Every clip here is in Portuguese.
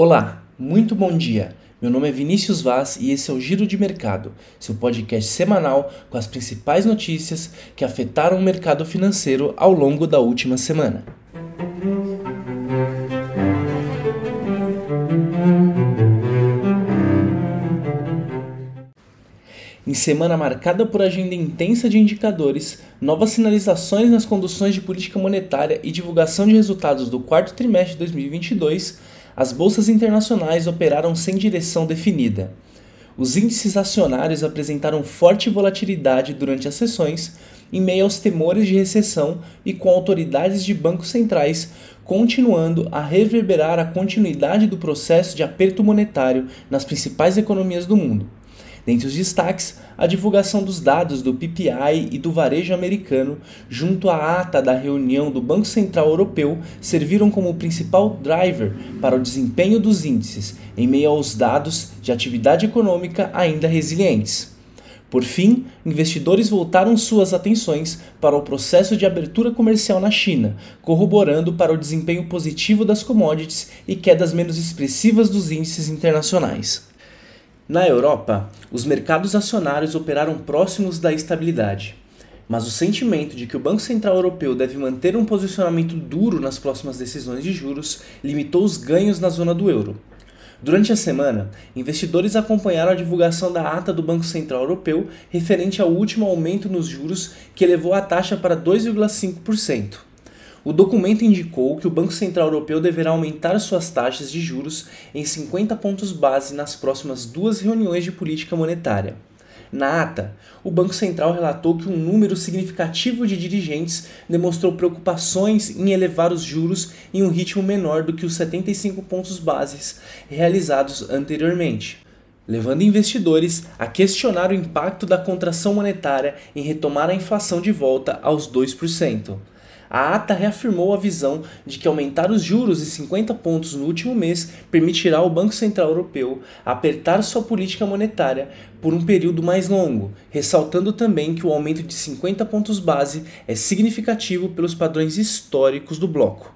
Olá, muito bom dia. Meu nome é Vinícius Vaz e esse é o Giro de Mercado, seu podcast semanal com as principais notícias que afetaram o mercado financeiro ao longo da última semana. Em semana marcada por agenda intensa de indicadores, novas sinalizações nas conduções de política monetária e divulgação de resultados do quarto trimestre de 2022, as bolsas internacionais operaram sem direção definida. Os índices acionários apresentaram forte volatilidade durante as sessões, em meio aos temores de recessão e com autoridades de bancos centrais continuando a reverberar a continuidade do processo de aperto monetário nas principais economias do mundo. Dentre os destaques, a divulgação dos dados do PPI e do varejo americano, junto à ata da reunião do Banco Central Europeu, serviram como principal driver para o desempenho dos índices, em meio aos dados de atividade econômica ainda resilientes. Por fim, investidores voltaram suas atenções para o processo de abertura comercial na China, corroborando para o desempenho positivo das commodities e quedas menos expressivas dos índices internacionais. Na Europa, os mercados acionários operaram próximos da estabilidade, mas o sentimento de que o Banco Central Europeu deve manter um posicionamento duro nas próximas decisões de juros limitou os ganhos na zona do euro. Durante a semana, investidores acompanharam a divulgação da ata do Banco Central Europeu referente ao último aumento nos juros que elevou a taxa para 2,5%. O documento indicou que o Banco Central Europeu deverá aumentar suas taxas de juros em 50 pontos base nas próximas duas reuniões de política monetária. Na ata, o Banco Central relatou que um número significativo de dirigentes demonstrou preocupações em elevar os juros em um ritmo menor do que os 75 pontos bases realizados anteriormente, levando investidores a questionar o impacto da contração monetária em retomar a inflação de volta aos 2% a ata reafirmou a visão de que aumentar os juros em 50 pontos no último mês permitirá ao Banco Central Europeu apertar sua política monetária por um período mais longo, ressaltando também que o aumento de 50 pontos base é significativo pelos padrões históricos do bloco.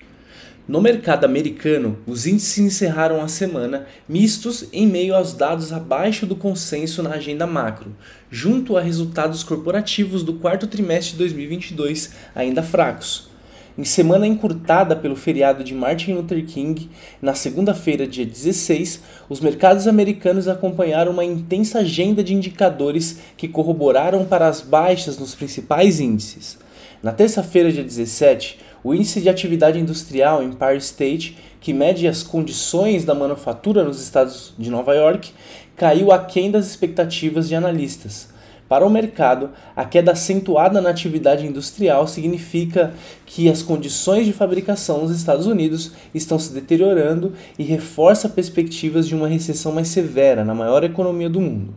No mercado americano, os índices encerraram a semana mistos em meio aos dados abaixo do consenso na agenda macro, junto a resultados corporativos do quarto trimestre de 2022 ainda fracos. Em semana encurtada pelo feriado de Martin Luther King, na segunda-feira, dia 16, os mercados americanos acompanharam uma intensa agenda de indicadores que corroboraram para as baixas nos principais índices. Na terça-feira, dia 17, o índice de atividade industrial Empire State, que mede as condições da manufatura nos estados de Nova York, caiu aquém das expectativas de analistas. Para o mercado, a queda acentuada na atividade industrial significa que as condições de fabricação nos Estados Unidos estão se deteriorando e reforça perspectivas de uma recessão mais severa na maior economia do mundo.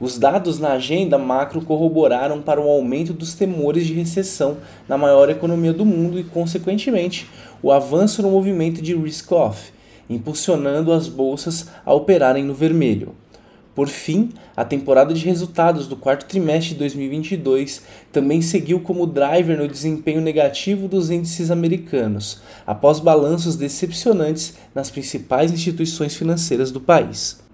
Os dados na agenda macro corroboraram para o aumento dos temores de recessão na maior economia do mundo e, consequentemente, o avanço no movimento de risk-off, impulsionando as bolsas a operarem no vermelho. Por fim, a temporada de resultados do quarto trimestre de 2022 também seguiu como driver no desempenho negativo dos índices americanos, após balanços decepcionantes nas principais instituições financeiras do país.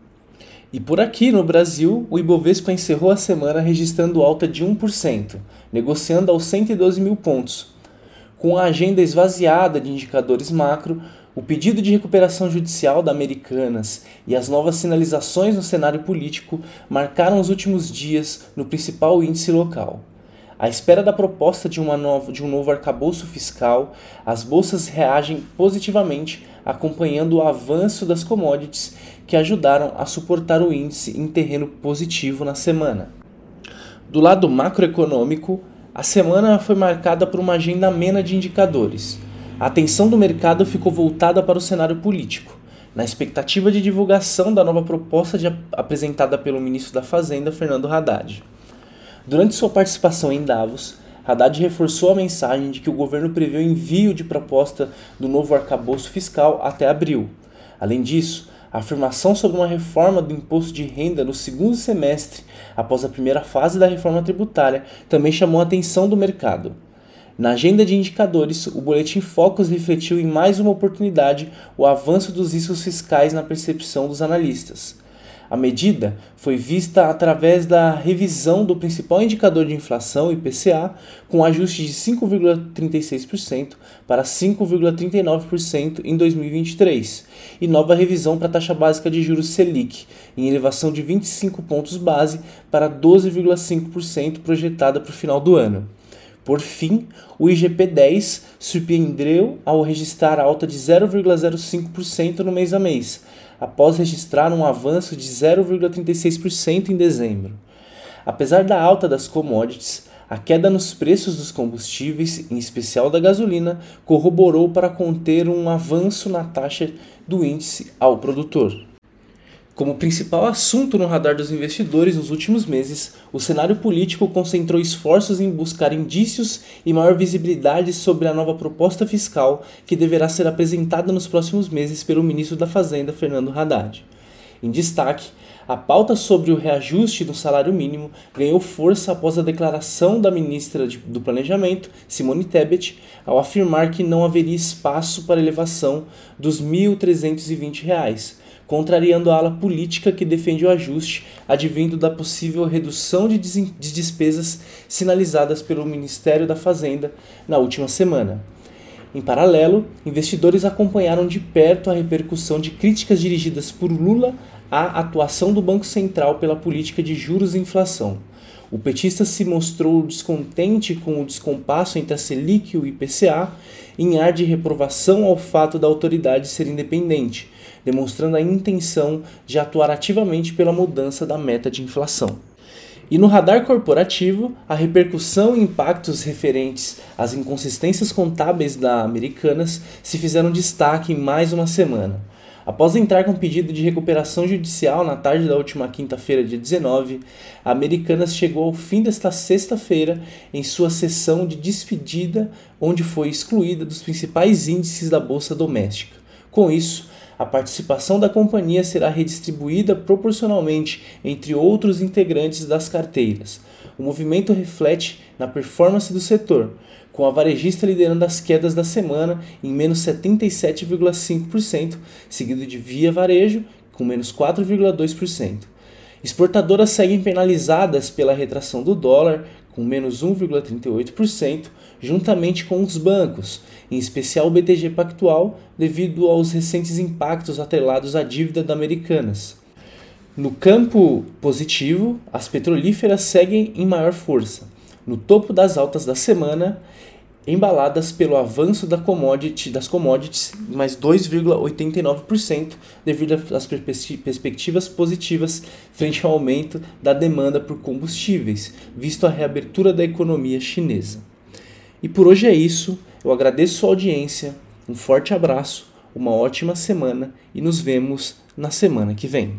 E por aqui no Brasil, o Ibovespa encerrou a semana registrando alta de 1%, negociando aos 112 mil pontos. Com a agenda esvaziada de indicadores macro, o pedido de recuperação judicial da Americanas e as novas sinalizações no cenário político marcaram os últimos dias no principal índice local. À espera da proposta de, uma nova, de um novo arcabouço fiscal, as bolsas reagem positivamente, acompanhando o avanço das commodities que ajudaram a suportar o índice em terreno positivo na semana. Do lado macroeconômico, a semana foi marcada por uma agenda amena de indicadores. A atenção do mercado ficou voltada para o cenário político, na expectativa de divulgação da nova proposta de, apresentada pelo ministro da Fazenda, Fernando Haddad. Durante sua participação em Davos, Haddad reforçou a mensagem de que o governo prevê o envio de proposta do novo arcabouço fiscal até abril. Além disso, a afirmação sobre uma reforma do imposto de renda no segundo semestre, após a primeira fase da reforma tributária, também chamou a atenção do mercado. Na agenda de indicadores, o Boletim Focus refletiu em mais uma oportunidade o avanço dos riscos fiscais na percepção dos analistas. A medida foi vista através da revisão do principal indicador de inflação, IPCA, com ajuste de 5,36% para 5,39% em 2023, e nova revisão para a taxa básica de juros Selic, em elevação de 25 pontos base para 12,5% projetada para o final do ano. Por fim, o IGP-10 surpreendeu ao registrar alta de 0,05% no mês a mês, após registrar um avanço de 0,36% em dezembro. Apesar da alta das commodities, a queda nos preços dos combustíveis, em especial da gasolina, corroborou para conter um avanço na taxa do índice ao produtor. Como principal assunto no radar dos investidores nos últimos meses, o cenário político concentrou esforços em buscar indícios e maior visibilidade sobre a nova proposta fiscal que deverá ser apresentada nos próximos meses pelo ministro da Fazenda, Fernando Haddad. Em destaque, a pauta sobre o reajuste do salário mínimo ganhou força após a declaração da ministra do Planejamento, Simone Tebet, ao afirmar que não haveria espaço para elevação dos R$ 1.320 contrariando a ala política que defende o ajuste, advindo da possível redução de, de despesas sinalizadas pelo Ministério da Fazenda na última semana. Em paralelo, investidores acompanharam de perto a repercussão de críticas dirigidas por Lula à atuação do Banco Central pela política de juros e inflação. O petista se mostrou descontente com o descompasso entre a Selic e o IPCA, em ar de reprovação ao fato da autoridade ser independente, demonstrando a intenção de atuar ativamente pela mudança da meta de inflação. E no radar corporativo, a repercussão e impactos referentes às inconsistências contábeis da Americanas se fizeram destaque em mais uma semana. Após entrar com pedido de recuperação judicial na tarde da última quinta-feira, dia 19, a Americanas chegou ao fim desta sexta-feira em sua sessão de despedida, onde foi excluída dos principais índices da bolsa doméstica. Com isso, a participação da companhia será redistribuída proporcionalmente entre outros integrantes das carteiras. O movimento reflete na performance do setor, com a varejista liderando as quedas da semana em menos 77,5%, seguido de Via Varejo com menos 4,2%. Exportadoras seguem penalizadas pela retração do dólar, com menos 1,38%, juntamente com os bancos, em especial o BTG Pactual, devido aos recentes impactos atrelados à dívida da Americanas. No campo positivo, as petrolíferas seguem em maior força, no topo das altas da semana, embaladas pelo avanço da commodity, das commodities, mais 2,89%, devido às perspectivas positivas frente ao aumento da demanda por combustíveis, visto a reabertura da economia chinesa. E por hoje é isso. Eu agradeço sua audiência, um forte abraço, uma ótima semana e nos vemos na semana que vem.